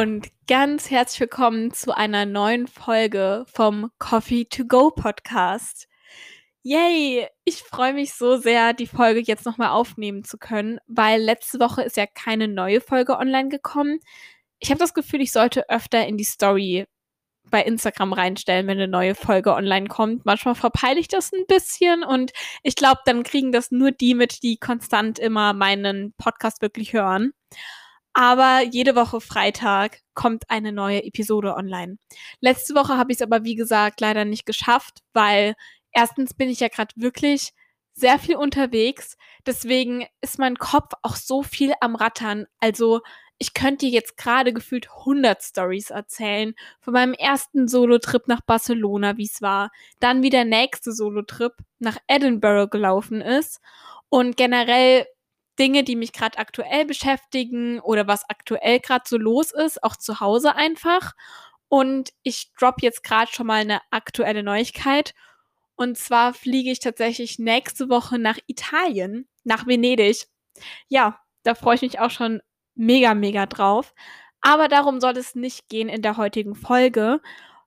Und ganz herzlich willkommen zu einer neuen Folge vom Coffee to Go Podcast. Yay! Ich freue mich so sehr, die Folge jetzt nochmal aufnehmen zu können, weil letzte Woche ist ja keine neue Folge online gekommen. Ich habe das Gefühl, ich sollte öfter in die Story bei Instagram reinstellen, wenn eine neue Folge online kommt. Manchmal verpeile ich das ein bisschen und ich glaube, dann kriegen das nur die mit, die konstant immer meinen Podcast wirklich hören. Aber jede Woche Freitag kommt eine neue Episode online. Letzte Woche habe ich es aber, wie gesagt, leider nicht geschafft, weil erstens bin ich ja gerade wirklich sehr viel unterwegs. Deswegen ist mein Kopf auch so viel am Rattern. Also ich könnte dir jetzt gerade gefühlt 100 Stories erzählen von meinem ersten Solo-Trip nach Barcelona, wie es war. Dann wie der nächste Solo-Trip nach Edinburgh gelaufen ist. Und generell Dinge, die mich gerade aktuell beschäftigen oder was aktuell gerade so los ist, auch zu Hause einfach. Und ich drop jetzt gerade schon mal eine aktuelle Neuigkeit. Und zwar fliege ich tatsächlich nächste Woche nach Italien, nach Venedig. Ja, da freue ich mich auch schon mega, mega drauf. Aber darum soll es nicht gehen in der heutigen Folge.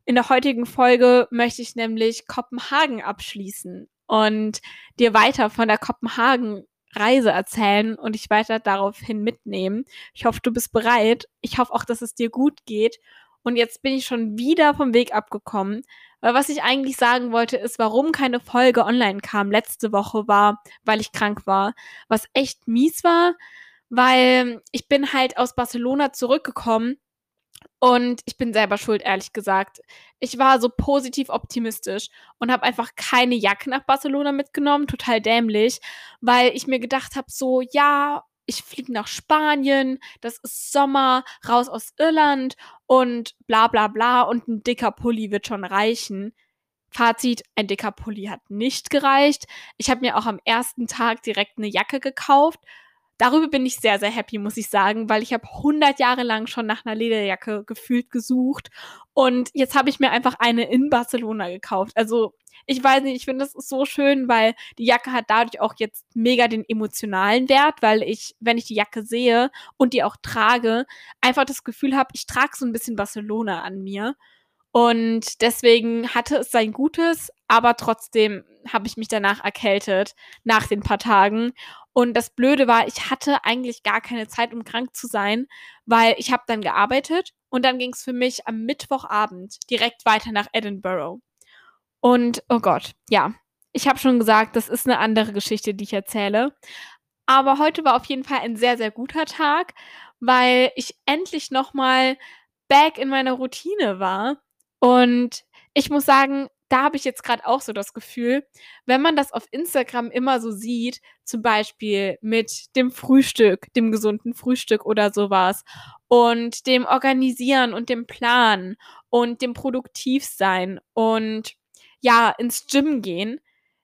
In der heutigen Folge möchte ich nämlich Kopenhagen abschließen und dir weiter von der Kopenhagen Reise erzählen und dich weiter daraufhin mitnehmen. Ich hoffe, du bist bereit. Ich hoffe auch, dass es dir gut geht. Und jetzt bin ich schon wieder vom Weg abgekommen. Weil was ich eigentlich sagen wollte, ist, warum keine Folge online kam letzte Woche war, weil ich krank war. Was echt mies war, weil ich bin halt aus Barcelona zurückgekommen und ich bin selber schuld, ehrlich gesagt. Ich war so positiv optimistisch und habe einfach keine Jacke nach Barcelona mitgenommen, total dämlich, weil ich mir gedacht habe, so, ja, ich fliege nach Spanien, das ist Sommer, raus aus Irland und bla bla bla und ein dicker Pulli wird schon reichen. Fazit, ein dicker Pulli hat nicht gereicht. Ich habe mir auch am ersten Tag direkt eine Jacke gekauft, darüber bin ich sehr, sehr happy, muss ich sagen, weil ich habe 100 Jahre lang schon nach einer Lederjacke gefühlt gesucht und jetzt habe ich mir einfach eine in Barcelona gekauft. Also ich weiß nicht, ich finde das so schön, weil die Jacke hat dadurch auch jetzt mega den emotionalen Wert, weil ich, wenn ich die Jacke sehe und die auch trage, einfach das Gefühl habe, ich trage so ein bisschen Barcelona an mir. Und deswegen hatte es sein Gutes, aber trotzdem habe ich mich danach erkältet, nach den paar Tagen. Und das Blöde war, ich hatte eigentlich gar keine Zeit, um krank zu sein, weil ich habe dann gearbeitet und dann ging es für mich am Mittwochabend direkt weiter nach Edinburgh. Und oh Gott, ja, ich habe schon gesagt, das ist eine andere Geschichte, die ich erzähle. Aber heute war auf jeden Fall ein sehr, sehr guter Tag, weil ich endlich nochmal back in meiner Routine war. Und ich muss sagen, da habe ich jetzt gerade auch so das Gefühl, wenn man das auf Instagram immer so sieht, zum Beispiel mit dem Frühstück, dem gesunden Frühstück oder sowas und dem Organisieren und dem Planen und dem Produktivsein und ja, ins Gym gehen.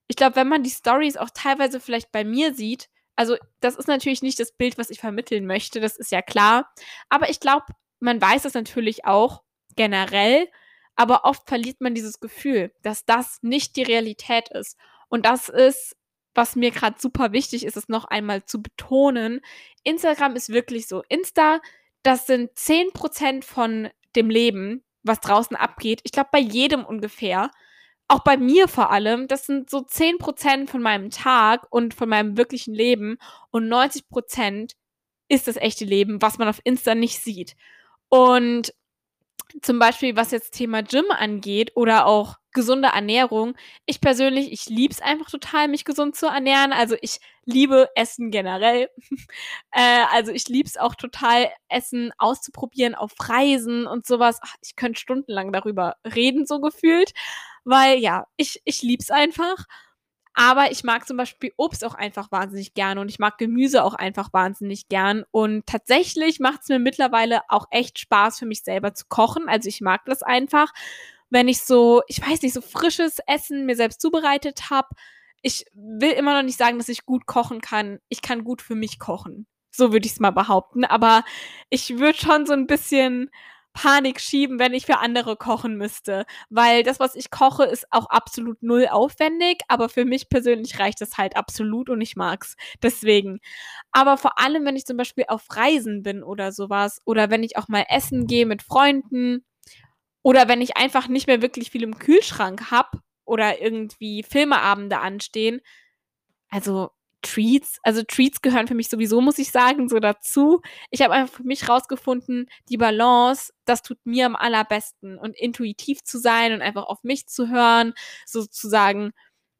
Ich glaube, wenn man die Stories auch teilweise vielleicht bei mir sieht, also das ist natürlich nicht das Bild, was ich vermitteln möchte, das ist ja klar, aber ich glaube, man weiß es natürlich auch generell, aber oft verliert man dieses Gefühl, dass das nicht die Realität ist. Und das ist, was mir gerade super wichtig ist, es noch einmal zu betonen. Instagram ist wirklich so. Insta, das sind 10% von dem Leben, was draußen abgeht. Ich glaube, bei jedem ungefähr. Auch bei mir vor allem. Das sind so 10% von meinem Tag und von meinem wirklichen Leben. Und 90% ist das echte Leben, was man auf Insta nicht sieht. Und zum Beispiel, was jetzt Thema Gym angeht oder auch gesunde Ernährung. Ich persönlich, ich liebe es einfach total, mich gesund zu ernähren. Also ich liebe Essen generell. äh, also ich liebe es auch total, Essen auszuprobieren auf Reisen und sowas. Ach, ich könnte stundenlang darüber reden, so gefühlt. Weil ja, ich, ich liebe es einfach. Aber ich mag zum Beispiel Obst auch einfach wahnsinnig gern und ich mag Gemüse auch einfach wahnsinnig gern. Und tatsächlich macht es mir mittlerweile auch echt Spaß für mich selber zu kochen. Also ich mag das einfach, wenn ich so, ich weiß nicht, so frisches Essen mir selbst zubereitet habe. Ich will immer noch nicht sagen, dass ich gut kochen kann. Ich kann gut für mich kochen. So würde ich es mal behaupten. Aber ich würde schon so ein bisschen Panik schieben, wenn ich für andere kochen müsste. Weil das, was ich koche, ist auch absolut null aufwendig, aber für mich persönlich reicht es halt absolut und ich mag's. Deswegen. Aber vor allem, wenn ich zum Beispiel auf Reisen bin oder sowas, oder wenn ich auch mal essen gehe mit Freunden, oder wenn ich einfach nicht mehr wirklich viel im Kühlschrank habe oder irgendwie Filmeabende anstehen. Also Treats, also Treats gehören für mich sowieso, muss ich sagen, so dazu. Ich habe einfach für mich rausgefunden, die Balance, das tut mir am allerbesten und intuitiv zu sein und einfach auf mich zu hören, sozusagen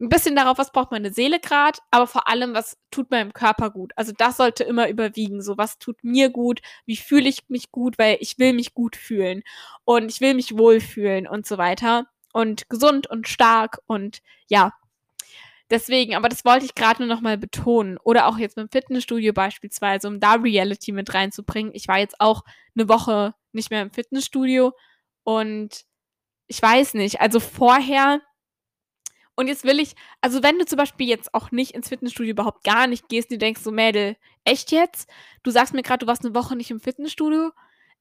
ein bisschen darauf, was braucht meine Seele gerade, aber vor allem, was tut meinem Körper gut. Also das sollte immer überwiegen. So, was tut mir gut, wie fühle ich mich gut, weil ich will mich gut fühlen und ich will mich wohlfühlen und so weiter. Und gesund und stark und ja, Deswegen, aber das wollte ich gerade nur nochmal betonen. Oder auch jetzt mit dem Fitnessstudio beispielsweise, um da Reality mit reinzubringen. Ich war jetzt auch eine Woche nicht mehr im Fitnessstudio und ich weiß nicht, also vorher und jetzt will ich, also wenn du zum Beispiel jetzt auch nicht ins Fitnessstudio überhaupt gar nicht gehst, du denkst so, Mädel, echt jetzt? Du sagst mir gerade, du warst eine Woche nicht im Fitnessstudio.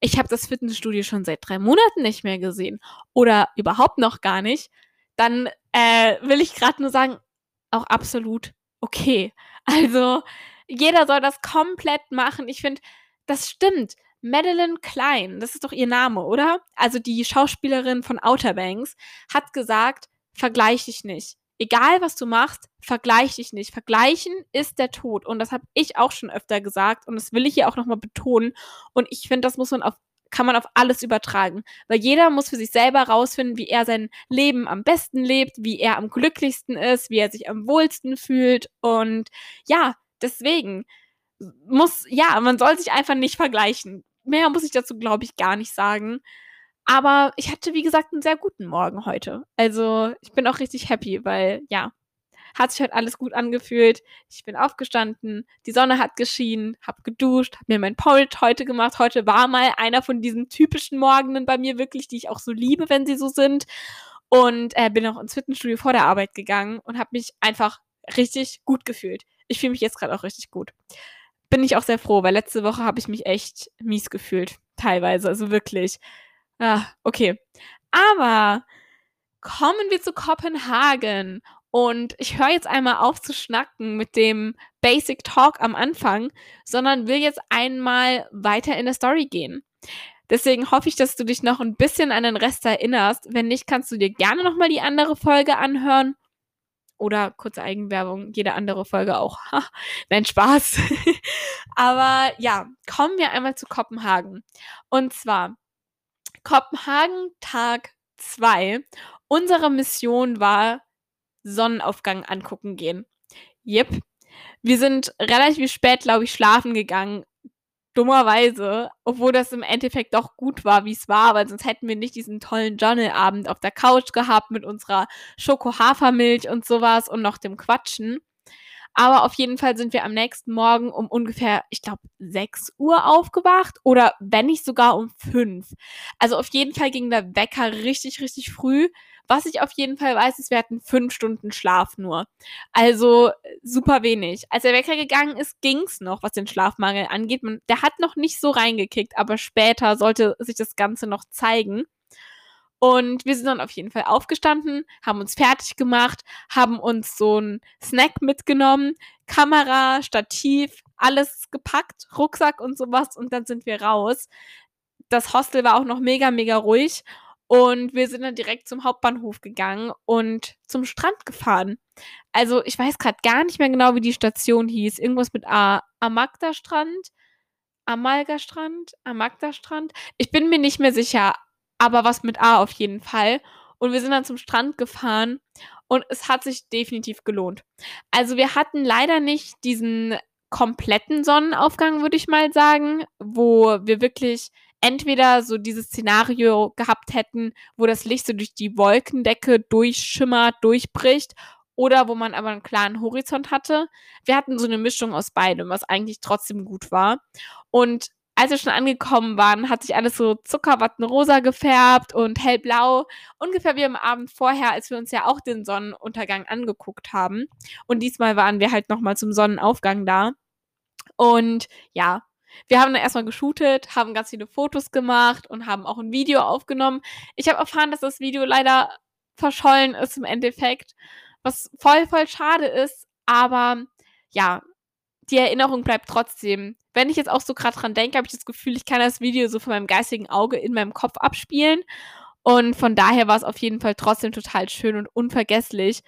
Ich habe das Fitnessstudio schon seit drei Monaten nicht mehr gesehen oder überhaupt noch gar nicht. Dann äh, will ich gerade nur sagen, auch absolut okay. Also jeder soll das komplett machen. Ich finde, das stimmt. Madeline Klein, das ist doch ihr Name, oder? Also die Schauspielerin von Outer Banks, hat gesagt, vergleich dich nicht. Egal was du machst, vergleich dich nicht. Vergleichen ist der Tod. Und das habe ich auch schon öfter gesagt. Und das will ich hier auch nochmal betonen. Und ich finde, das muss man auf kann man auf alles übertragen. Weil jeder muss für sich selber rausfinden, wie er sein Leben am besten lebt, wie er am glücklichsten ist, wie er sich am wohlsten fühlt. Und ja, deswegen muss, ja, man soll sich einfach nicht vergleichen. Mehr muss ich dazu, glaube ich, gar nicht sagen. Aber ich hatte, wie gesagt, einen sehr guten Morgen heute. Also ich bin auch richtig happy, weil ja, hat sich heute alles gut angefühlt. Ich bin aufgestanden, die Sonne hat geschienen, hab geduscht, hab mir mein Polt heute gemacht. Heute war mal einer von diesen typischen Morgenen bei mir wirklich, die ich auch so liebe, wenn sie so sind. Und äh, bin auch ins Fitnessstudio vor der Arbeit gegangen und habe mich einfach richtig gut gefühlt. Ich fühle mich jetzt gerade auch richtig gut. Bin ich auch sehr froh, weil letzte Woche habe ich mich echt mies gefühlt. Teilweise, also wirklich. Ah, okay. Aber kommen wir zu Kopenhagen. Und ich höre jetzt einmal auf zu schnacken mit dem Basic Talk am Anfang, sondern will jetzt einmal weiter in der Story gehen. Deswegen hoffe ich, dass du dich noch ein bisschen an den Rest erinnerst. Wenn nicht, kannst du dir gerne nochmal die andere Folge anhören. Oder kurze Eigenwerbung, jede andere Folge auch. Nein, Spaß. Aber ja, kommen wir einmal zu Kopenhagen. Und zwar Kopenhagen Tag 2. Unsere Mission war Sonnenaufgang angucken gehen. Yep. Wir sind relativ spät, glaube ich, schlafen gegangen. Dummerweise, obwohl das im Endeffekt doch gut war, wie es war, weil sonst hätten wir nicht diesen tollen Journal-Abend auf der Couch gehabt mit unserer Schoko-Hafermilch und sowas und noch dem Quatschen. Aber auf jeden Fall sind wir am nächsten Morgen um ungefähr, ich glaube, 6 Uhr aufgewacht oder wenn nicht sogar um 5. Also auf jeden Fall ging der Wecker richtig, richtig früh. Was ich auf jeden Fall weiß, ist, wir hatten fünf Stunden Schlaf nur. Also super wenig. Als der Wecker gegangen ist, ging's noch, was den Schlafmangel angeht. Man, der hat noch nicht so reingekickt, aber später sollte sich das Ganze noch zeigen. Und wir sind dann auf jeden Fall aufgestanden, haben uns fertig gemacht, haben uns so einen Snack mitgenommen, Kamera, Stativ, alles gepackt, Rucksack und sowas und dann sind wir raus. Das Hostel war auch noch mega, mega ruhig und wir sind dann direkt zum Hauptbahnhof gegangen und zum Strand gefahren. Also ich weiß gerade gar nicht mehr genau, wie die Station hieß. Irgendwas mit A. Amagda Strand? Amalga Strand? Amagda Strand? Ich bin mir nicht mehr sicher, aber was mit A auf jeden Fall. Und wir sind dann zum Strand gefahren und es hat sich definitiv gelohnt. Also wir hatten leider nicht diesen kompletten Sonnenaufgang, würde ich mal sagen, wo wir wirklich entweder so dieses Szenario gehabt hätten, wo das Licht so durch die Wolkendecke durchschimmert, durchbricht, oder wo man aber einen klaren Horizont hatte. Wir hatten so eine Mischung aus beidem, was eigentlich trotzdem gut war. Und als wir schon angekommen waren, hat sich alles so zuckerwattenrosa gefärbt und hellblau. Ungefähr wie am Abend vorher, als wir uns ja auch den Sonnenuntergang angeguckt haben. Und diesmal waren wir halt nochmal zum Sonnenaufgang da. Und ja, Wir haben dann erstmal geshootet, haben ganz viele Fotos gemacht und haben auch ein Video aufgenommen. Ich habe erfahren, dass das Video leider verschollen ist im Endeffekt, was voll, voll schade ist. Aber ja, die Erinnerung bleibt trotzdem. Wenn ich jetzt auch so gerade dran denke, habe ich das Gefühl, ich kann das Video so von meinem geistigen Auge in meinem Kopf abspielen. Und von daher war es auf jeden Fall trotzdem total schön und unvergesslich.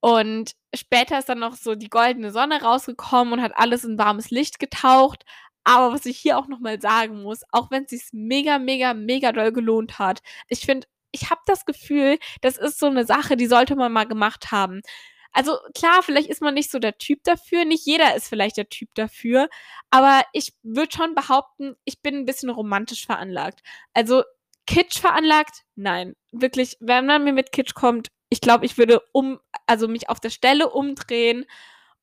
Und später ist dann noch so die goldene Sonne rausgekommen und hat alles in warmes Licht getaucht. Aber was ich hier auch nochmal sagen muss, auch wenn es sich mega, mega, mega doll gelohnt hat, ich finde, ich habe das Gefühl, das ist so eine Sache, die sollte man mal gemacht haben. Also klar, vielleicht ist man nicht so der Typ dafür, nicht jeder ist vielleicht der Typ dafür, aber ich würde schon behaupten, ich bin ein bisschen romantisch veranlagt. Also Kitsch veranlagt? Nein. Wirklich, wenn man mir mit Kitsch kommt, ich glaube, ich würde um, also mich auf der Stelle umdrehen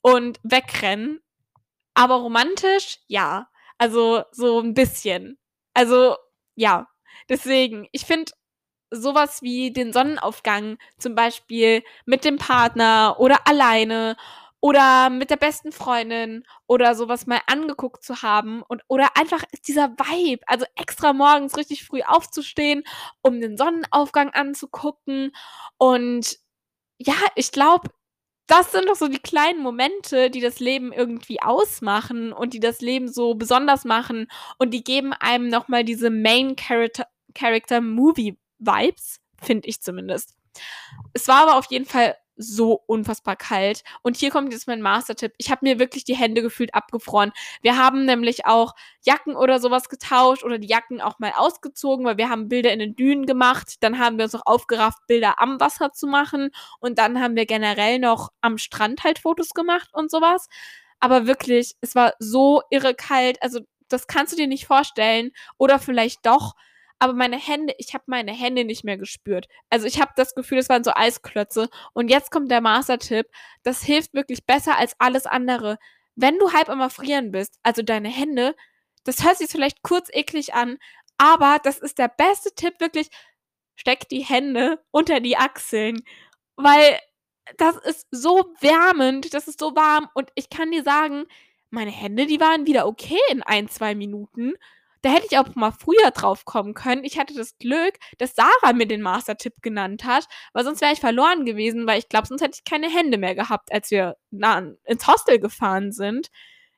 und wegrennen. Aber romantisch? Ja. Also so ein bisschen. Also ja. Deswegen, ich finde sowas wie den Sonnenaufgang zum Beispiel mit dem Partner oder alleine oder mit der besten Freundin oder sowas mal angeguckt zu haben und oder einfach dieser Vibe, also extra morgens richtig früh aufzustehen, um den Sonnenaufgang anzugucken und ja, ich glaube, das sind doch so die kleinen Momente, die das Leben irgendwie ausmachen und die das Leben so besonders machen und die geben einem nochmal diese Main Character, Character Movie Vibes, finde ich zumindest. Es war aber auf jeden Fall so unfassbar kalt. Und hier kommt jetzt mein Master-Tipp. Ich habe mir wirklich die Hände gefühlt abgefroren. Wir haben nämlich auch Jacken oder sowas getauscht oder die Jacken auch mal ausgezogen, weil wir haben Bilder in den Dünen gemacht. Dann haben wir uns noch aufgerafft, Bilder am Wasser zu machen. Und dann haben wir generell noch am Strand halt Fotos gemacht und sowas. Aber wirklich, es war so irre kalt. Also, das kannst du dir nicht vorstellen. Oder vielleicht doch aber meine Hände, ich habe meine Hände nicht mehr gespürt. Also ich habe das Gefühl, es waren so Eisklötze. Und jetzt kommt der Master-Tipp. Das hilft wirklich besser als alles andere. Wenn du halb am Erfrieren bist, also deine Hände, das hört sich vielleicht kurz eklig an, aber das ist der beste Tipp wirklich. Steck die Hände unter die Achseln, weil das ist so wärmend, das ist so warm und ich kann dir sagen, meine Hände, die waren wieder okay in ein, zwei Minuten. Da hätte ich auch mal früher drauf kommen können. Ich hatte das Glück, dass Sarah mir den Master-Tipp genannt hat, weil sonst wäre ich verloren gewesen, weil ich glaube, sonst hätte ich keine Hände mehr gehabt, als wir ins Hostel gefahren sind.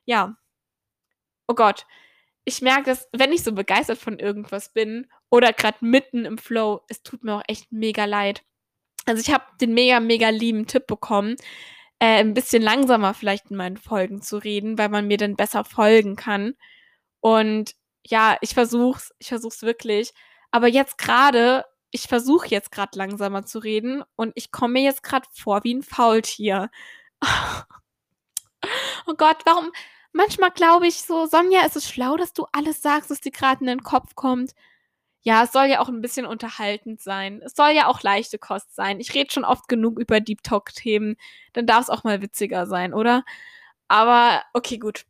Ja. Oh Gott. Ich merke, dass, wenn ich so begeistert von irgendwas bin oder gerade mitten im Flow, es tut mir auch echt mega leid. Also ich habe den mega, mega lieben Tipp bekommen, äh, ein bisschen langsamer vielleicht in meinen Folgen zu reden, weil man mir dann besser folgen kann. Und ja, ich versuch's, ich versuch's wirklich. Aber jetzt gerade, ich versuche jetzt gerade langsamer zu reden und ich komme mir jetzt gerade vor wie ein Faultier. oh Gott, warum? Manchmal glaube ich so, Sonja, ist es schlau, dass du alles sagst, was dir gerade in den Kopf kommt. Ja, es soll ja auch ein bisschen unterhaltend sein. Es soll ja auch leichte Kost sein. Ich rede schon oft genug über Deep Talk-Themen. Dann darf es auch mal witziger sein, oder? Aber okay, gut.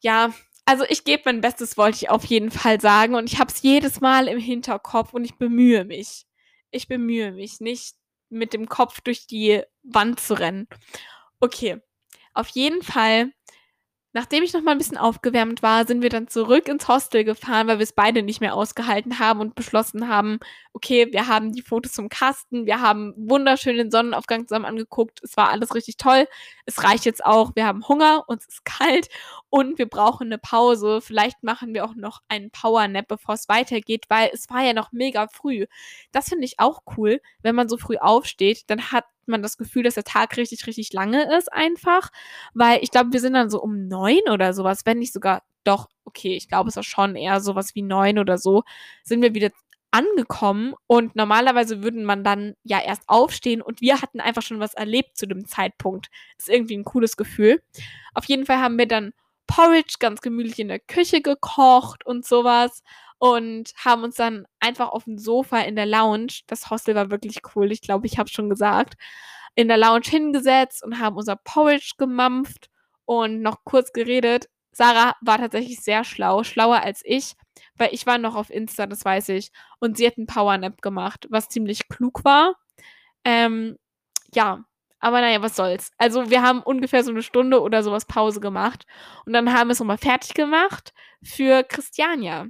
Ja, also ich gebe mein Bestes, wollte ich auf jeden Fall sagen. Und ich habe es jedes Mal im Hinterkopf und ich bemühe mich. Ich bemühe mich, nicht mit dem Kopf durch die Wand zu rennen. Okay, auf jeden Fall Nachdem ich noch mal ein bisschen aufgewärmt war, sind wir dann zurück ins Hostel gefahren, weil wir es beide nicht mehr ausgehalten haben und beschlossen haben, okay, wir haben die Fotos zum Kasten, wir haben wunderschön den Sonnenaufgang zusammen angeguckt, es war alles richtig toll. Es reicht jetzt auch, wir haben Hunger, uns ist kalt und wir brauchen eine Pause. Vielleicht machen wir auch noch einen Powernap, bevor es weitergeht, weil es war ja noch mega früh. Das finde ich auch cool, wenn man so früh aufsteht, dann hat man das Gefühl, dass der Tag richtig, richtig lange ist einfach. Weil ich glaube, wir sind dann so um neun oder sowas, wenn nicht sogar doch, okay, ich glaube, es war schon eher sowas wie neun oder so, sind wir wieder angekommen und normalerweise würden man dann ja erst aufstehen und wir hatten einfach schon was erlebt zu dem Zeitpunkt. ist irgendwie ein cooles Gefühl. Auf jeden Fall haben wir dann Porridge ganz gemütlich in der Küche gekocht und sowas und haben uns dann einfach auf dem Sofa in der Lounge, das Hostel war wirklich cool, ich glaube, ich habe schon gesagt, in der Lounge hingesetzt und haben unser Porridge gemampft und noch kurz geredet. Sarah war tatsächlich sehr schlau, schlauer als ich, weil ich war noch auf Insta, das weiß ich, und sie hat einen Powernap gemacht, was ziemlich klug war. Ähm, ja, Aber naja, was soll's. Also wir haben ungefähr so eine Stunde oder sowas Pause gemacht. Und dann haben wir es nochmal fertig gemacht für Christiania.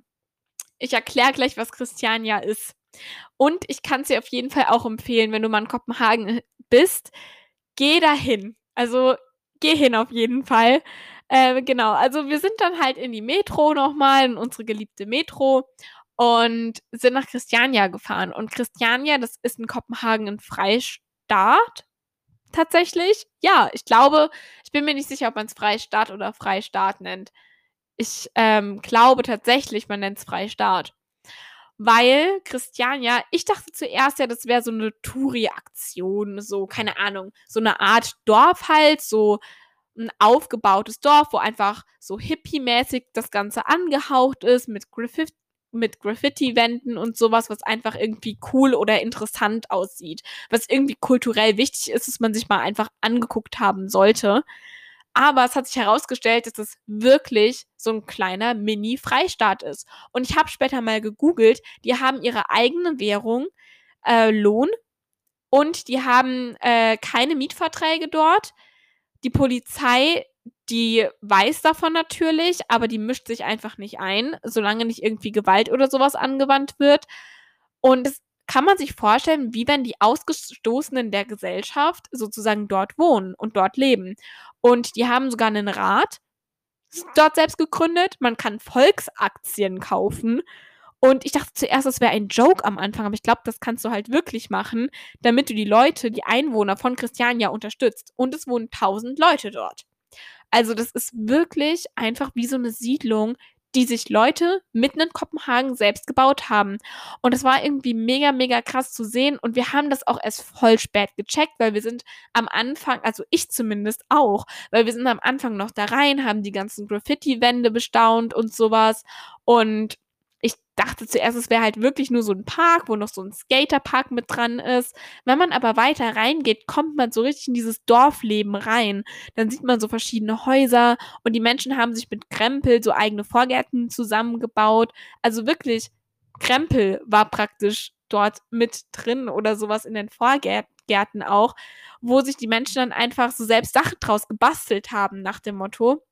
Ich erkläre gleich, was Christiania ist. Und ich kann es dir auf jeden Fall auch empfehlen, wenn du mal in Kopenhagen bist, geh dahin. Also geh hin auf jeden Fall. Äh, genau, also wir sind dann halt in die Metro nochmal, in unsere geliebte Metro und sind nach Christiania gefahren. Und Christiania, das ist in Kopenhagen ein Freistaat. Tatsächlich. Ja, ich glaube, ich bin mir nicht sicher, ob man es Freistaat oder Freistaat nennt. Ich ähm, glaube tatsächlich, man nennt es Freistaat. Weil Christiania, ich dachte zuerst ja, das wäre so eine Touri-Aktion, so, keine Ahnung, so eine Art Dorf halt, so ein aufgebautes Dorf, wo einfach so hippie-mäßig das Ganze angehaucht ist, mit, Graffiti, mit Graffiti-Wänden und sowas, was einfach irgendwie cool oder interessant aussieht. Was irgendwie kulturell wichtig ist, dass man sich mal einfach angeguckt haben sollte. Aber es hat sich herausgestellt, dass es wirklich so ein kleiner Mini-Freistaat ist. Und ich habe später mal gegoogelt, die haben ihre eigene Währung, äh, Lohn, und die haben äh, keine Mietverträge dort. Die Polizei, die weiß davon natürlich, aber die mischt sich einfach nicht ein, solange nicht irgendwie Gewalt oder sowas angewandt wird. Und es kann man sich vorstellen, wie wenn die Ausgestoßenen der Gesellschaft sozusagen dort wohnen und dort leben. Und die haben sogar einen Rat dort selbst gegründet. Man kann Volksaktien kaufen. Und ich dachte zuerst, das wäre ein Joke am Anfang, aber ich glaube, das kannst du halt wirklich machen, damit du die Leute, die Einwohner von Christiania unterstützt. Und es wohnen tausend Leute dort. Also das ist wirklich einfach wie so eine Siedlung, die sich Leute mitten in Kopenhagen selbst gebaut haben. Und es war irgendwie mega, mega krass zu sehen. Und wir haben das auch erst voll spät gecheckt, weil wir sind am Anfang, also ich zumindest auch, weil wir sind am Anfang noch da rein, haben die ganzen Graffiti-Wände bestaunt und sowas. Und dachte zuerst, es wäre halt wirklich nur so ein Park, wo noch so ein Skaterpark mit dran ist. Wenn man aber weiter reingeht, kommt man so richtig in dieses Dorfleben rein. Dann sieht man so verschiedene Häuser und die Menschen haben sich mit Krempel so eigene Vorgärten zusammengebaut. Also wirklich, Krempel war praktisch dort mit drin oder sowas in den Vorgärten auch, wo sich die Menschen dann einfach so selbst Sachen draus gebastelt haben nach dem Motto.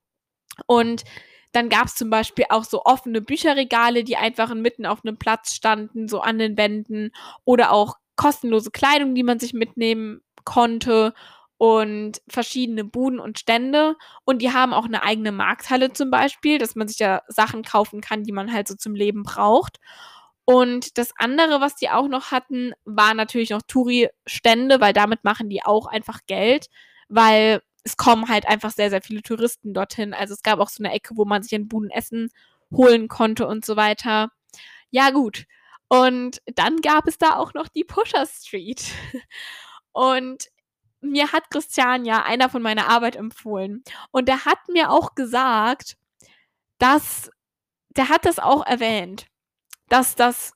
Und dann gab es zum Beispiel auch so offene Bücherregale, die einfach mitten auf einem Platz standen, so an den Wänden. Oder auch kostenlose Kleidung, die man sich mitnehmen konnte. Und verschiedene Buden und Stände. Und die haben auch eine eigene Markthalle zum Beispiel, dass man sich ja Sachen kaufen kann, die man halt so zum Leben braucht. Und das andere, was die auch noch hatten, waren natürlich noch Touri-Stände, weil damit machen die auch einfach Geld, weil es kommen halt einfach sehr, sehr viele Touristen dorthin. Also es gab auch so eine Ecke, wo man sich in Buden Essen holen konnte und so weiter. Ja, gut. Und dann gab es da auch noch die Pusher Street. Und mir hat Christian ja einer von meiner Arbeit empfohlen. Und der hat mir auch gesagt, dass, der hat das auch erwähnt, dass das,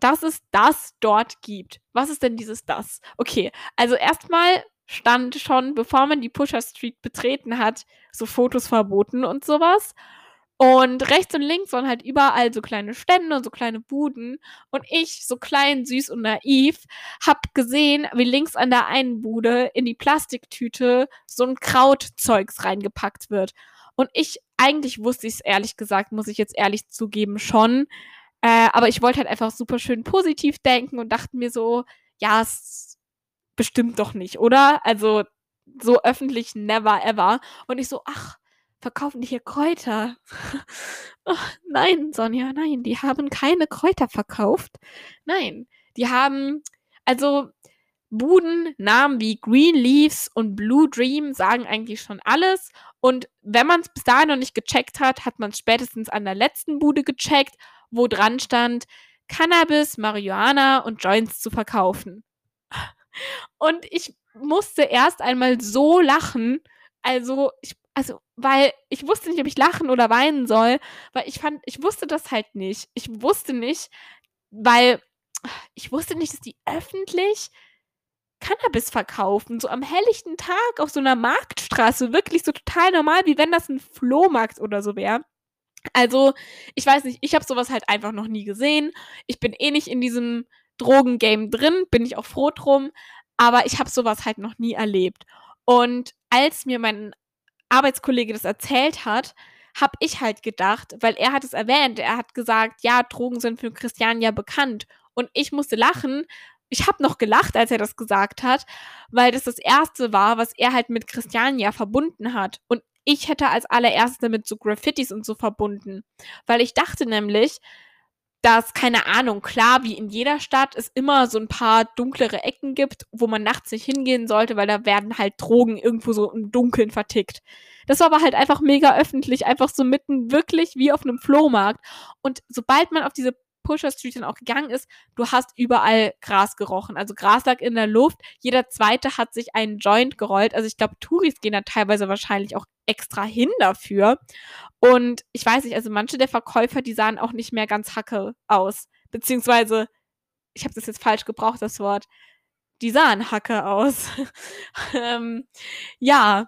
dass es das dort gibt. Was ist denn dieses das? Okay, also erstmal stand schon, bevor man die Pusher Street betreten hat, so Fotos verboten und sowas. Und rechts und links waren halt überall so kleine Stände und so kleine Buden. Und ich, so klein, süß und naiv, hab gesehen, wie links an der einen Bude in die Plastiktüte so ein Krautzeugs reingepackt wird. Und ich, eigentlich wusste ich es ehrlich gesagt, muss ich jetzt ehrlich zugeben, schon. Äh, aber ich wollte halt einfach super schön positiv denken und dachte mir so, ja, es bestimmt doch nicht, oder? Also so öffentlich never ever. Und ich so, ach, verkaufen die hier Kräuter? oh, nein, Sonja, nein, die haben keine Kräuter verkauft. Nein, die haben, also Buden, Namen wie Green Leaves und Blue Dream sagen eigentlich schon alles. Und wenn man es bis dahin noch nicht gecheckt hat, hat man es spätestens an der letzten Bude gecheckt, wo dran stand, Cannabis, Marihuana und Joints zu verkaufen. Und ich musste erst einmal so lachen. Also, ich, also, weil ich wusste nicht, ob ich lachen oder weinen soll, weil ich fand, ich wusste das halt nicht. Ich wusste nicht, weil ich wusste nicht, dass die öffentlich Cannabis verkaufen, so am helllichten Tag auf so einer Marktstraße, wirklich so total normal, wie wenn das ein Flohmarkt oder so wäre. Also, ich weiß nicht, ich habe sowas halt einfach noch nie gesehen. Ich bin eh nicht in diesem Drogengame drin, bin ich auch froh drum. Aber ich habe sowas halt noch nie erlebt. Und als mir mein Arbeitskollege das erzählt hat, habe ich halt gedacht, weil er hat es erwähnt, er hat gesagt, ja, Drogen sind für Christian ja bekannt. Und ich musste lachen. Ich habe noch gelacht, als er das gesagt hat, weil das das erste war, was er halt mit Christiania verbunden hat. Und ich hätte als allererstes damit so Graffitis und so verbunden. Weil ich dachte nämlich, dass, keine Ahnung, klar, wie in jeder Stadt es immer so ein paar dunklere Ecken gibt, wo man nachts nicht hingehen sollte, weil da werden halt Drogen irgendwo so im Dunkeln vertickt. Das war aber halt einfach mega öffentlich, einfach so mitten wirklich wie auf einem Flohmarkt. Und sobald man auf diese Pusher Street dann auch gegangen ist, du hast überall Gras gerochen. Also Gras lag in der Luft. Jeder zweite hat sich einen Joint gerollt. Also ich glaube, Touris gehen da teilweise wahrscheinlich auch extra hin dafür. Und ich weiß nicht, also manche der Verkäufer, die sahen auch nicht mehr ganz hacke aus. Beziehungsweise, ich habe das jetzt falsch gebraucht, das Wort. Die sahen hacke aus. ähm, ja,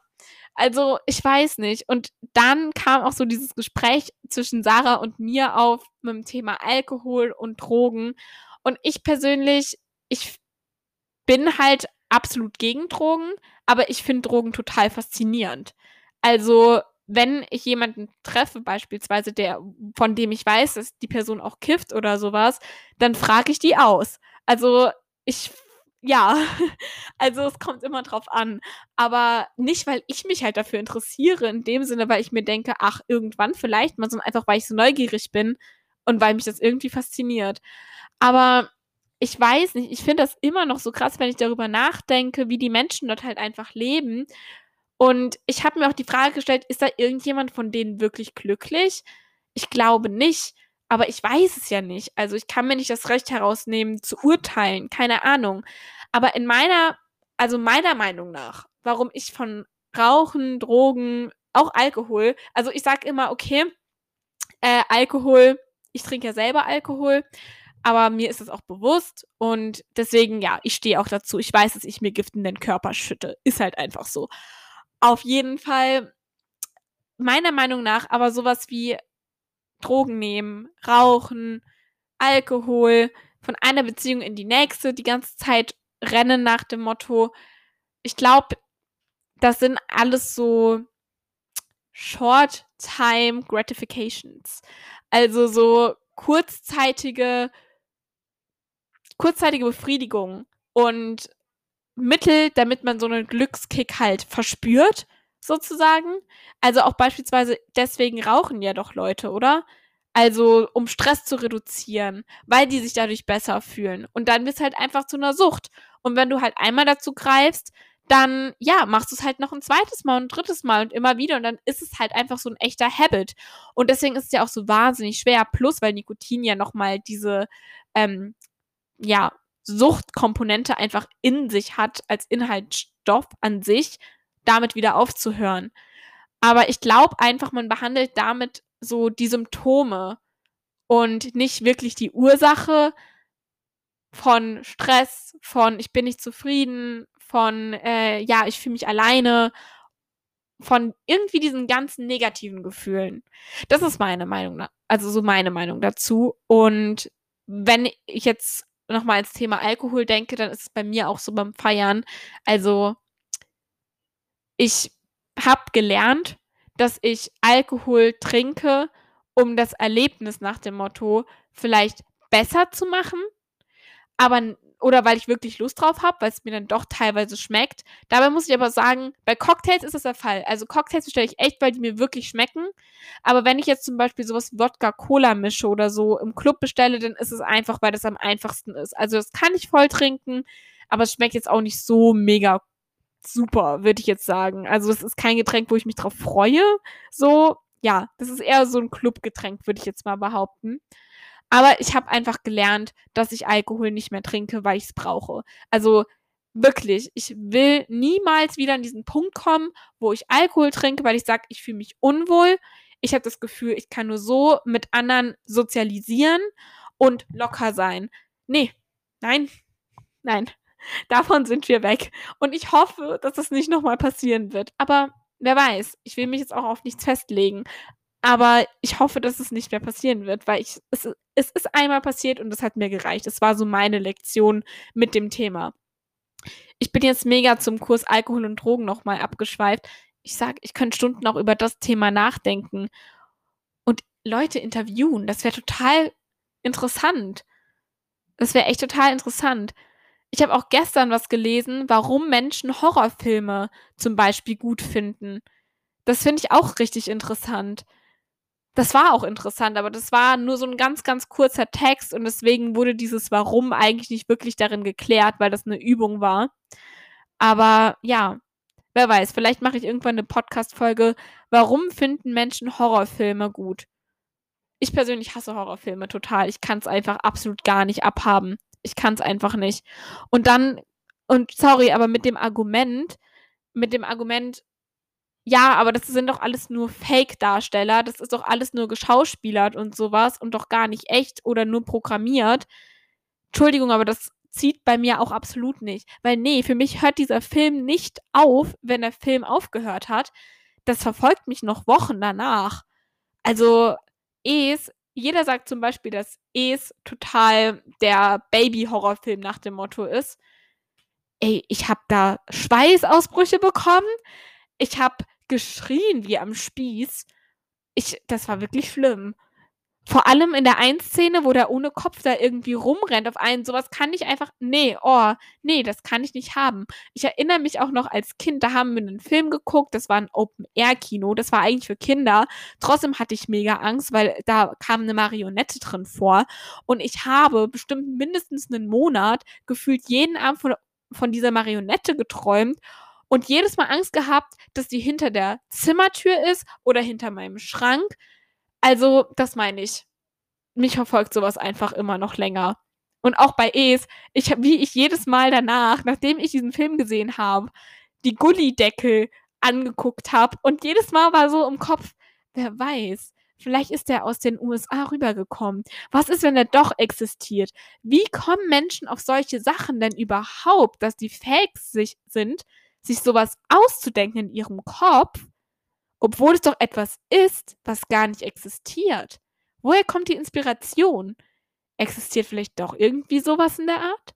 also ich weiß nicht. Und dann kam auch so dieses Gespräch zwischen Sarah und mir auf mit dem Thema Alkohol und Drogen. Und ich persönlich, ich bin halt absolut gegen Drogen, aber ich finde Drogen total faszinierend. Also, wenn ich jemanden treffe, beispielsweise, der, von dem ich weiß, dass die Person auch kifft oder sowas, dann frage ich die aus. Also, ich, ja, also es kommt immer drauf an. Aber nicht, weil ich mich halt dafür interessiere, in dem Sinne, weil ich mir denke, ach, irgendwann vielleicht mal, sondern einfach, weil ich so neugierig bin und weil mich das irgendwie fasziniert. Aber ich weiß nicht, ich finde das immer noch so krass, wenn ich darüber nachdenke, wie die Menschen dort halt einfach leben und ich habe mir auch die Frage gestellt, ist da irgendjemand von denen wirklich glücklich? Ich glaube nicht, aber ich weiß es ja nicht. Also ich kann mir nicht das Recht herausnehmen zu urteilen, keine Ahnung. Aber in meiner, also meiner Meinung nach, warum ich von Rauchen, Drogen, auch Alkohol, also ich sage immer, okay, äh, Alkohol, ich trinke ja selber Alkohol, aber mir ist es auch bewusst und deswegen, ja, ich stehe auch dazu. Ich weiß, dass ich mir Gift in den Körper schütte. Ist halt einfach so. Auf jeden Fall, meiner Meinung nach, aber sowas wie Drogen nehmen, rauchen, Alkohol, von einer Beziehung in die nächste, die ganze Zeit rennen nach dem Motto. Ich glaube, das sind alles so Short-Time Gratifications. Also so kurzzeitige, kurzzeitige Befriedigung. Und Mittel, damit man so einen Glückskick halt verspürt, sozusagen. Also auch beispielsweise deswegen rauchen ja doch Leute, oder? Also um Stress zu reduzieren, weil die sich dadurch besser fühlen. Und dann bist halt einfach zu einer Sucht. Und wenn du halt einmal dazu greifst, dann ja, machst du es halt noch ein zweites Mal und ein drittes Mal und immer wieder und dann ist es halt einfach so ein echter Habit. Und deswegen ist es ja auch so wahnsinnig schwer. Plus, weil Nikotin ja nochmal diese, ähm, ja, Suchtkomponente einfach in sich hat, als Inhaltsstoff an sich, damit wieder aufzuhören. Aber ich glaube einfach, man behandelt damit so die Symptome und nicht wirklich die Ursache von Stress, von ich bin nicht zufrieden, von äh, ja, ich fühle mich alleine, von irgendwie diesen ganzen negativen Gefühlen. Das ist meine Meinung, also so meine Meinung dazu. Und wenn ich jetzt nochmal ins Thema Alkohol denke, dann ist es bei mir auch so beim Feiern. Also ich habe gelernt, dass ich Alkohol trinke, um das Erlebnis nach dem Motto vielleicht besser zu machen, aber oder weil ich wirklich Lust drauf habe, weil es mir dann doch teilweise schmeckt. Dabei muss ich aber sagen, bei Cocktails ist das der Fall. Also Cocktails bestelle ich echt, weil die mir wirklich schmecken. Aber wenn ich jetzt zum Beispiel sowas wie Wodka-Cola mische oder so im Club bestelle, dann ist es einfach, weil das am einfachsten ist. Also das kann ich voll trinken, aber es schmeckt jetzt auch nicht so mega super, würde ich jetzt sagen. Also es ist kein Getränk, wo ich mich drauf freue. So, ja, das ist eher so ein Clubgetränk, würde ich jetzt mal behaupten. Aber ich habe einfach gelernt, dass ich Alkohol nicht mehr trinke, weil ich es brauche. Also wirklich, ich will niemals wieder an diesen Punkt kommen, wo ich Alkohol trinke, weil ich sage, ich fühle mich unwohl. Ich habe das Gefühl, ich kann nur so mit anderen sozialisieren und locker sein. Nee, nein, nein. Davon sind wir weg. Und ich hoffe, dass das nicht nochmal passieren wird. Aber wer weiß, ich will mich jetzt auch auf nichts festlegen. Aber ich hoffe, dass es nicht mehr passieren wird, weil ich, es, es ist einmal passiert und das hat mir gereicht. Es war so meine Lektion mit dem Thema. ich bin jetzt mega zum Kurs Alkohol und Drogen nochmal abgeschweift. Ich sag, ich könnte Stunden auch über das Thema nachdenken und Leute interviewen. Das wäre total interessant. Das wäre echt total interessant. Ich habe auch gestern was gelesen, warum Menschen Horrorfilme zum Beispiel gut finden. Das finde ich auch richtig interessant. Das war auch interessant, aber das war nur so ein ganz, ganz kurzer Text und deswegen wurde dieses Warum eigentlich nicht wirklich darin geklärt, weil das eine Übung war. Aber ja, wer weiß, vielleicht mache ich irgendwann eine Podcast-Folge, warum finden Menschen Horrorfilme gut? Ich persönlich hasse Horrorfilme total. Ich kann es einfach absolut gar nicht abhaben. Ich kann es einfach nicht. Und dann, und sorry, aber mit dem Argument, mit dem Argument, ja, aber das sind doch alles nur Fake-Darsteller, das ist doch alles nur geschauspielert und sowas und doch gar nicht echt oder nur programmiert. Entschuldigung, aber das zieht bei mir auch absolut nicht. Weil nee, für mich hört dieser Film nicht auf, wenn der Film aufgehört hat. Das verfolgt mich noch Wochen danach. Also, Es jeder sagt zum Beispiel, dass Es total der Baby-Horrorfilm nach dem Motto ist. Ey, ich habe da Schweißausbrüche bekommen. Ich habe geschrien wie am Spieß. Ich, das war wirklich schlimm. Vor allem in der einen Szene, wo der ohne Kopf da irgendwie rumrennt auf einen, sowas kann ich einfach, nee, oh, nee, das kann ich nicht haben. Ich erinnere mich auch noch als Kind, da haben wir einen Film geguckt, das war ein Open-Air-Kino, das war eigentlich für Kinder. Trotzdem hatte ich mega Angst, weil da kam eine Marionette drin vor und ich habe bestimmt mindestens einen Monat gefühlt jeden Abend von, von dieser Marionette geträumt und jedes Mal Angst gehabt, dass die hinter der Zimmertür ist oder hinter meinem Schrank also, das meine ich. Mich verfolgt sowas einfach immer noch länger. Und auch bei Es, ich, wie ich jedes Mal danach, nachdem ich diesen Film gesehen habe, die Gullideckel angeguckt habe und jedes Mal war so im Kopf, wer weiß, vielleicht ist der aus den USA rübergekommen. Was ist, wenn er doch existiert? Wie kommen Menschen auf solche Sachen denn überhaupt, dass die fähig sich sind, sich sowas auszudenken in ihrem Kopf obwohl es doch etwas ist, was gar nicht existiert. Woher kommt die Inspiration? Existiert vielleicht doch irgendwie sowas in der Art?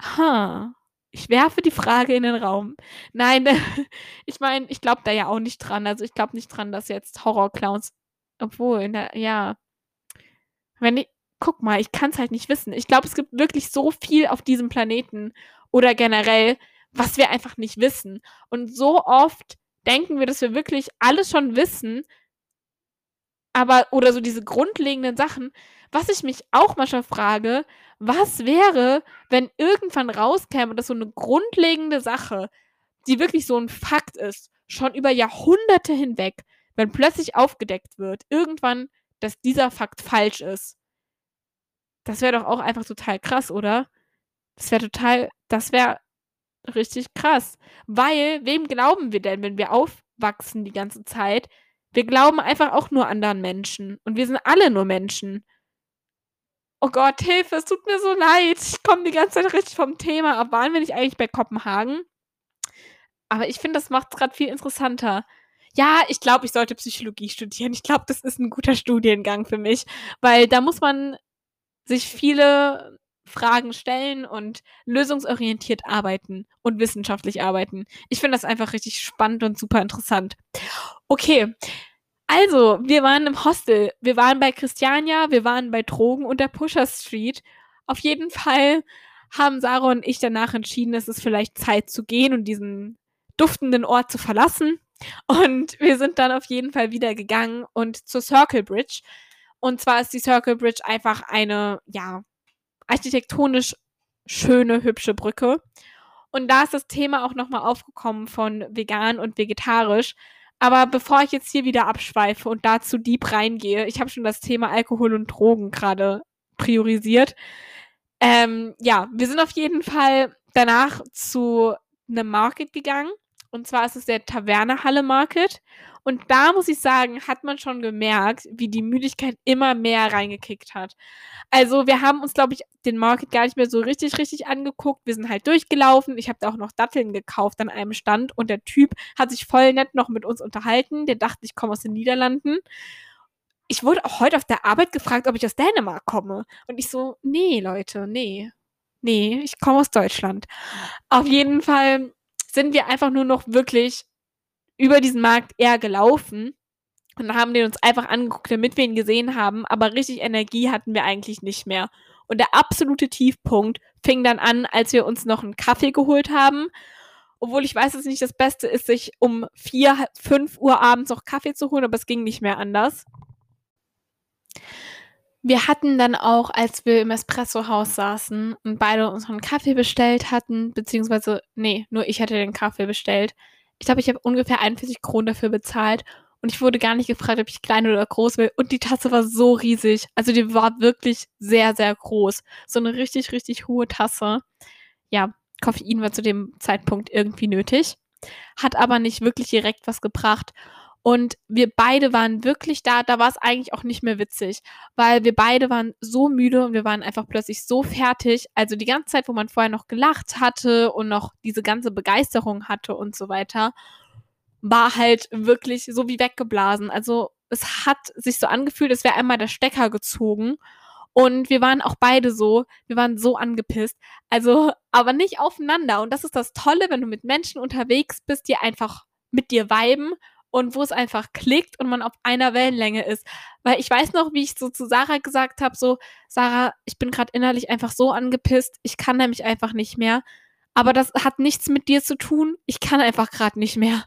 Ha. Ich werfe die Frage in den Raum. Nein, ich meine, ich glaube da ja auch nicht dran. Also ich glaube nicht dran, dass jetzt Horrorclowns, obwohl, der, ja. Wenn ich, guck mal, ich kann es halt nicht wissen. Ich glaube, es gibt wirklich so viel auf diesem Planeten oder generell, was wir einfach nicht wissen. Und so oft denken wir, dass wir wirklich alles schon wissen, aber, oder so diese grundlegenden Sachen, was ich mich auch manchmal frage, was wäre, wenn irgendwann rauskäme, dass so eine grundlegende Sache, die wirklich so ein Fakt ist, schon über Jahrhunderte hinweg, wenn plötzlich aufgedeckt wird, irgendwann, dass dieser Fakt falsch ist. Das wäre doch auch einfach total krass, oder? Das wäre total, das wäre Richtig krass. Weil, wem glauben wir denn, wenn wir aufwachsen die ganze Zeit? Wir glauben einfach auch nur anderen Menschen. Und wir sind alle nur Menschen. Oh Gott, Hilfe, es tut mir so leid. Ich komme die ganze Zeit richtig vom Thema ab. Waren wir nicht eigentlich bei Kopenhagen? Aber ich finde, das macht es gerade viel interessanter. Ja, ich glaube, ich sollte Psychologie studieren. Ich glaube, das ist ein guter Studiengang für mich, weil da muss man sich viele Fragen stellen und lösungsorientiert arbeiten und wissenschaftlich arbeiten. Ich finde das einfach richtig spannend und super interessant. Okay. Also, wir waren im Hostel. Wir waren bei Christiania, wir waren bei Drogen und der Pusher Street. Auf jeden Fall haben Sarah und ich danach entschieden, es ist vielleicht Zeit zu gehen und diesen duftenden Ort zu verlassen. Und wir sind dann auf jeden Fall wieder gegangen und zur Circle Bridge. Und zwar ist die Circle Bridge einfach eine, ja, architektonisch schöne, hübsche Brücke. Und da ist das Thema auch nochmal aufgekommen von vegan und vegetarisch. Aber bevor ich jetzt hier wieder abschweife und dazu deep reingehe, ich habe schon das Thema Alkohol und Drogen gerade priorisiert. Ähm, ja, wir sind auf jeden Fall danach zu einem Market gegangen. Und zwar ist es der Tavernehalle Market. Und da muss ich sagen, hat man schon gemerkt, wie die Müdigkeit immer mehr reingekickt hat. Also wir haben uns, glaube ich, den Market gar nicht mehr so richtig, richtig angeguckt. Wir sind halt durchgelaufen. Ich habe da auch noch Datteln gekauft an einem Stand und der Typ hat sich voll nett noch mit uns unterhalten. Der dachte, ich komme aus den Niederlanden. Ich wurde auch heute auf der Arbeit gefragt, ob ich aus Dänemark komme. Und ich so, nee, Leute, nee. Nee, ich komme aus Deutschland. Auf jeden Fall sind wir einfach nur noch wirklich über diesen Markt eher gelaufen und haben den uns einfach angeguckt, damit wir ihn gesehen haben, aber richtig Energie hatten wir eigentlich nicht mehr. Und der absolute Tiefpunkt fing dann an, als wir uns noch einen Kaffee geholt haben. Obwohl ich weiß, dass es nicht das Beste ist, sich um vier, fünf Uhr abends noch Kaffee zu holen, aber es ging nicht mehr anders. Wir hatten dann auch, als wir im Espresso-Haus saßen und beide unseren Kaffee bestellt hatten, beziehungsweise, nee, nur ich hatte den Kaffee bestellt. Ich glaube, ich habe ungefähr 41 Kronen dafür bezahlt und ich wurde gar nicht gefragt, ob ich klein oder groß will. Und die Tasse war so riesig. Also die war wirklich sehr, sehr groß. So eine richtig, richtig hohe Tasse. Ja, Koffein war zu dem Zeitpunkt irgendwie nötig. Hat aber nicht wirklich direkt was gebracht. Und wir beide waren wirklich da, da war es eigentlich auch nicht mehr witzig, weil wir beide waren so müde und wir waren einfach plötzlich so fertig. Also die ganze Zeit, wo man vorher noch gelacht hatte und noch diese ganze Begeisterung hatte und so weiter, war halt wirklich so wie weggeblasen. Also es hat sich so angefühlt, es wäre einmal der Stecker gezogen. Und wir waren auch beide so, wir waren so angepisst. Also, aber nicht aufeinander. Und das ist das Tolle, wenn du mit Menschen unterwegs bist, die einfach mit dir viben und wo es einfach klickt und man auf einer Wellenlänge ist. Weil ich weiß noch, wie ich so zu Sarah gesagt habe, so, Sarah, ich bin gerade innerlich einfach so angepisst, ich kann nämlich einfach nicht mehr aber das hat nichts mit dir zu tun. Ich kann einfach gerade nicht mehr.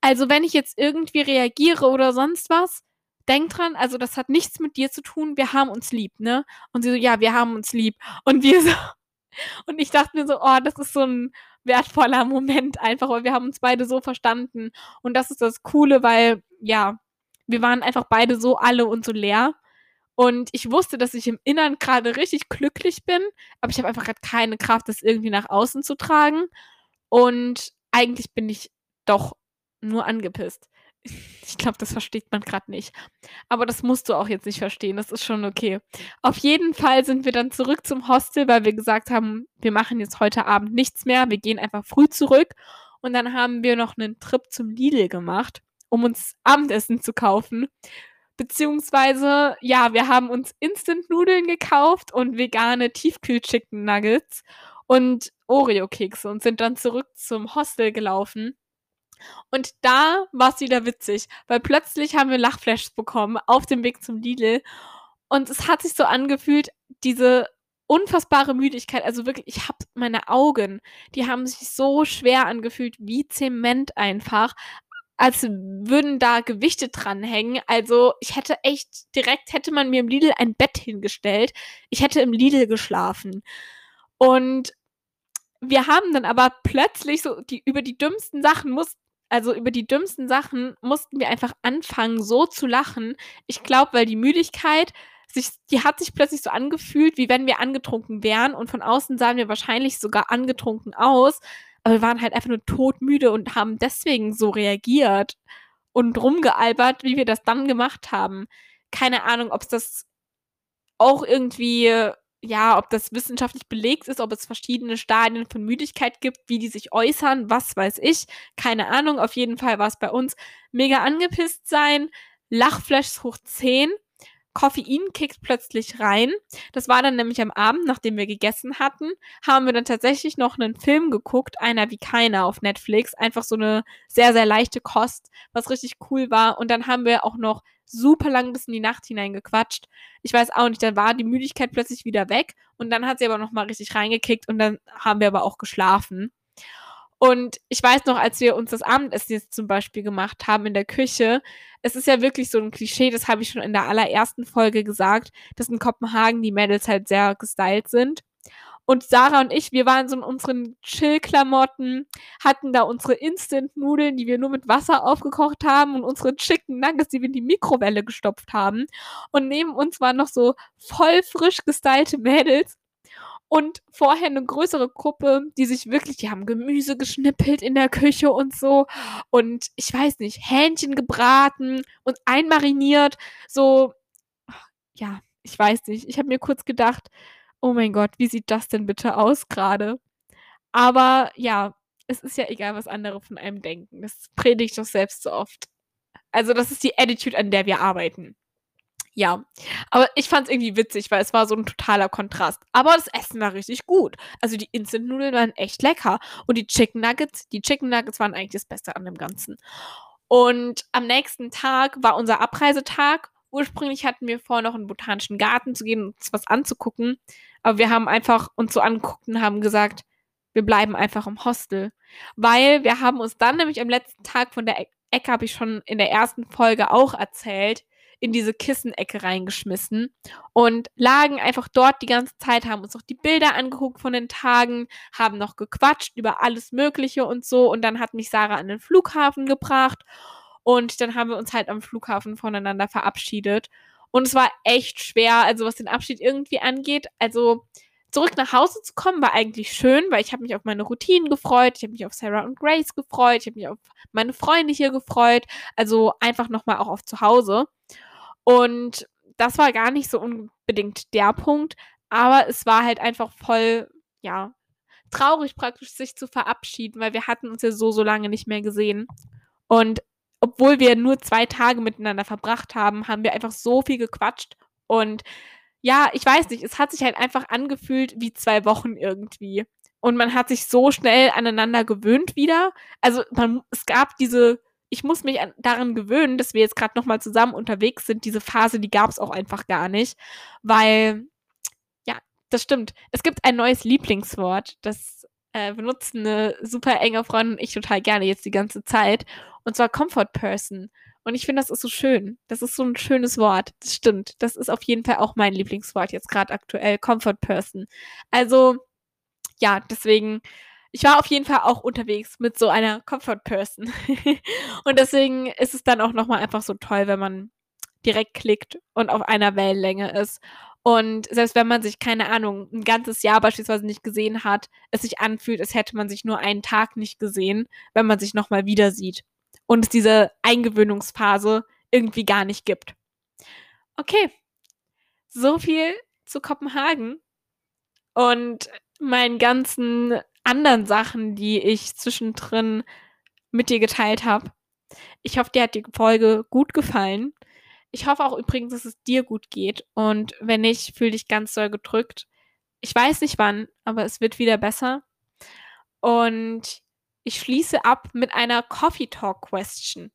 Also wenn ich jetzt irgendwie reagiere oder sonst was, denk dran, also das hat nichts mit dir zu tun. Wir haben uns lieb, ne? Und sie so, ja, wir haben uns lieb. Und wir so, und ich dachte mir so, oh, das ist so ein wertvoller Moment einfach, weil wir haben uns beide so verstanden. Und das ist das Coole, weil, ja, wir waren einfach beide so alle und so leer. Und ich wusste, dass ich im Innern gerade richtig glücklich bin, aber ich habe einfach gerade keine Kraft, das irgendwie nach außen zu tragen. Und eigentlich bin ich doch nur angepisst. Ich glaube, das versteht man gerade nicht. Aber das musst du auch jetzt nicht verstehen. Das ist schon okay. Auf jeden Fall sind wir dann zurück zum Hostel, weil wir gesagt haben, wir machen jetzt heute Abend nichts mehr. Wir gehen einfach früh zurück. Und dann haben wir noch einen Trip zum Lidl gemacht, um uns Abendessen zu kaufen. Beziehungsweise, ja, wir haben uns Instant-Nudeln gekauft und vegane Tiefkühl-Chicken Nuggets und Oreo-Kekse und sind dann zurück zum Hostel gelaufen. Und da war es wieder witzig, weil plötzlich haben wir Lachflashs bekommen auf dem Weg zum Lidl. Und es hat sich so angefühlt, diese unfassbare Müdigkeit, also wirklich, ich habe meine Augen, die haben sich so schwer angefühlt, wie Zement einfach als würden da Gewichte dranhängen. Also ich hätte echt direkt, hätte man mir im Lidl ein Bett hingestellt. Ich hätte im Lidl geschlafen. Und wir haben dann aber plötzlich so die über die dümmsten Sachen mussten, also über die dümmsten Sachen mussten wir einfach anfangen, so zu lachen. Ich glaube, weil die Müdigkeit sich, die hat sich plötzlich so angefühlt, wie wenn wir angetrunken wären und von außen sahen wir wahrscheinlich sogar angetrunken aus, aber wir waren halt einfach nur todmüde und haben deswegen so reagiert und rumgealbert, wie wir das dann gemacht haben. Keine Ahnung, ob es das auch irgendwie, ja, ob das wissenschaftlich belegt ist, ob es verschiedene Stadien von Müdigkeit gibt, wie die sich äußern, was weiß ich. Keine Ahnung. Auf jeden Fall war es bei uns mega angepisst sein. Lachflashs hoch 10 Koffein kickt plötzlich rein. Das war dann nämlich am Abend, nachdem wir gegessen hatten, haben wir dann tatsächlich noch einen Film geguckt, einer wie keiner auf Netflix. Einfach so eine sehr, sehr leichte Kost, was richtig cool war. Und dann haben wir auch noch super lang bis in die Nacht hinein gequatscht. Ich weiß auch nicht, dann war die Müdigkeit plötzlich wieder weg und dann hat sie aber noch mal richtig reingekickt und dann haben wir aber auch geschlafen. Und ich weiß noch, als wir uns das Abendessen jetzt zum Beispiel gemacht haben in der Küche, es ist ja wirklich so ein Klischee, das habe ich schon in der allerersten Folge gesagt, dass in Kopenhagen die Mädels halt sehr gestylt sind. Und Sarah und ich, wir waren so in unseren Chill-Klamotten, hatten da unsere Instant-Nudeln, die wir nur mit Wasser aufgekocht haben und unsere Chicken Nuggets, die wir in die Mikrowelle gestopft haben. Und neben uns waren noch so voll frisch gestylte Mädels und vorher eine größere Gruppe, die sich wirklich, die haben Gemüse geschnippelt in der Küche und so und ich weiß nicht, Hähnchen gebraten und einmariniert, so ja, ich weiß nicht. Ich habe mir kurz gedacht, oh mein Gott, wie sieht das denn bitte aus gerade? Aber ja, es ist ja egal, was andere von einem denken. Das predige ich doch selbst so oft. Also, das ist die Attitude, an der wir arbeiten. Ja, aber ich fand es irgendwie witzig, weil es war so ein totaler Kontrast. Aber das Essen war richtig gut. Also die Instant-Nudeln waren echt lecker. Und die Chicken Nuggets, die Chicken Nuggets waren eigentlich das Beste an dem Ganzen. Und am nächsten Tag war unser Abreisetag. Ursprünglich hatten wir vor, noch in den Botanischen Garten zu gehen und uns was anzugucken. Aber wir haben einfach uns so angeguckt und haben gesagt, wir bleiben einfach im Hostel. Weil wir haben uns dann nämlich am letzten Tag von der Ecke, habe ich schon in der ersten Folge auch erzählt, in diese Kissenecke reingeschmissen und lagen einfach dort die ganze Zeit, haben uns noch die Bilder angeguckt von den Tagen, haben noch gequatscht über alles Mögliche und so. Und dann hat mich Sarah an den Flughafen gebracht und dann haben wir uns halt am Flughafen voneinander verabschiedet. Und es war echt schwer, also was den Abschied irgendwie angeht. Also zurück nach Hause zu kommen war eigentlich schön, weil ich habe mich auf meine Routinen gefreut, ich habe mich auf Sarah und Grace gefreut, ich habe mich auf meine Freunde hier gefreut, also einfach nochmal auch auf zu Hause. Und das war gar nicht so unbedingt der Punkt, aber es war halt einfach voll, ja, traurig praktisch, sich zu verabschieden, weil wir hatten uns ja so, so lange nicht mehr gesehen. Und obwohl wir nur zwei Tage miteinander verbracht haben, haben wir einfach so viel gequatscht. Und ja, ich weiß nicht, es hat sich halt einfach angefühlt wie zwei Wochen irgendwie. Und man hat sich so schnell aneinander gewöhnt wieder. Also man, es gab diese ich muss mich an, daran gewöhnen, dass wir jetzt gerade nochmal zusammen unterwegs sind. Diese Phase, die gab es auch einfach gar nicht, weil, ja, das stimmt. Es gibt ein neues Lieblingswort, das äh, benutzt eine super enge Freundin und ich total gerne jetzt die ganze Zeit, und zwar Comfort Person. Und ich finde, das ist so schön. Das ist so ein schönes Wort. Das stimmt. Das ist auf jeden Fall auch mein Lieblingswort jetzt gerade aktuell. Comfort Person. Also, ja, deswegen ich war auf jeden Fall auch unterwegs mit so einer Comfort Person. und deswegen ist es dann auch nochmal einfach so toll, wenn man direkt klickt und auf einer Wellenlänge ist. Und selbst wenn man sich, keine Ahnung, ein ganzes Jahr beispielsweise nicht gesehen hat, es sich anfühlt, als hätte man sich nur einen Tag nicht gesehen, wenn man sich nochmal wieder sieht. Und es diese Eingewöhnungsphase irgendwie gar nicht gibt. Okay, so viel zu Kopenhagen und meinen ganzen anderen Sachen, die ich zwischendrin mit dir geteilt habe. Ich hoffe, dir hat die Folge gut gefallen. Ich hoffe auch übrigens, dass es dir gut geht. Und wenn nicht, fühl dich ganz doll gedrückt. Ich weiß nicht wann, aber es wird wieder besser. Und ich schließe ab mit einer Coffee Talk Question.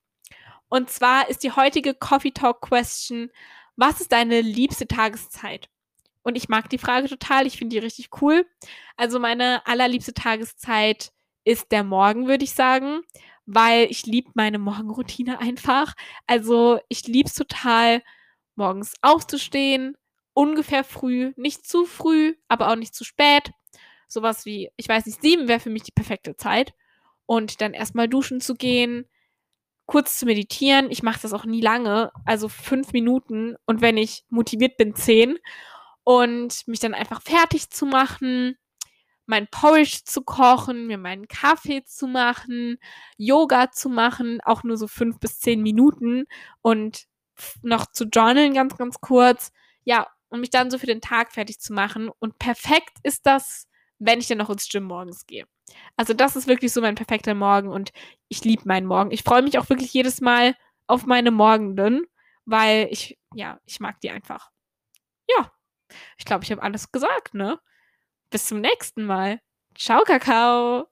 Und zwar ist die heutige Coffee Talk Question, was ist deine liebste Tageszeit? Und ich mag die Frage total. Ich finde die richtig cool. Also meine allerliebste Tageszeit ist der Morgen, würde ich sagen, weil ich liebe meine Morgenroutine einfach. Also ich liebe es total, morgens aufzustehen, ungefähr früh, nicht zu früh, aber auch nicht zu spät. Sowas wie, ich weiß nicht, sieben wäre für mich die perfekte Zeit. Und dann erstmal duschen zu gehen, kurz zu meditieren. Ich mache das auch nie lange, also fünf Minuten. Und wenn ich motiviert bin, zehn und mich dann einfach fertig zu machen, mein Porridge zu kochen, mir meinen Kaffee zu machen, Yoga zu machen, auch nur so fünf bis zehn Minuten und noch zu journalen ganz, ganz kurz. Ja, und mich dann so für den Tag fertig zu machen. Und perfekt ist das, wenn ich dann noch ins Gym morgens gehe. Also das ist wirklich so mein perfekter Morgen und ich liebe meinen Morgen. Ich freue mich auch wirklich jedes Mal auf meine Morgenden, weil ich, ja, ich mag die einfach. Ja, ich glaube, ich habe alles gesagt, ne? Bis zum nächsten Mal. Ciao, Kakao.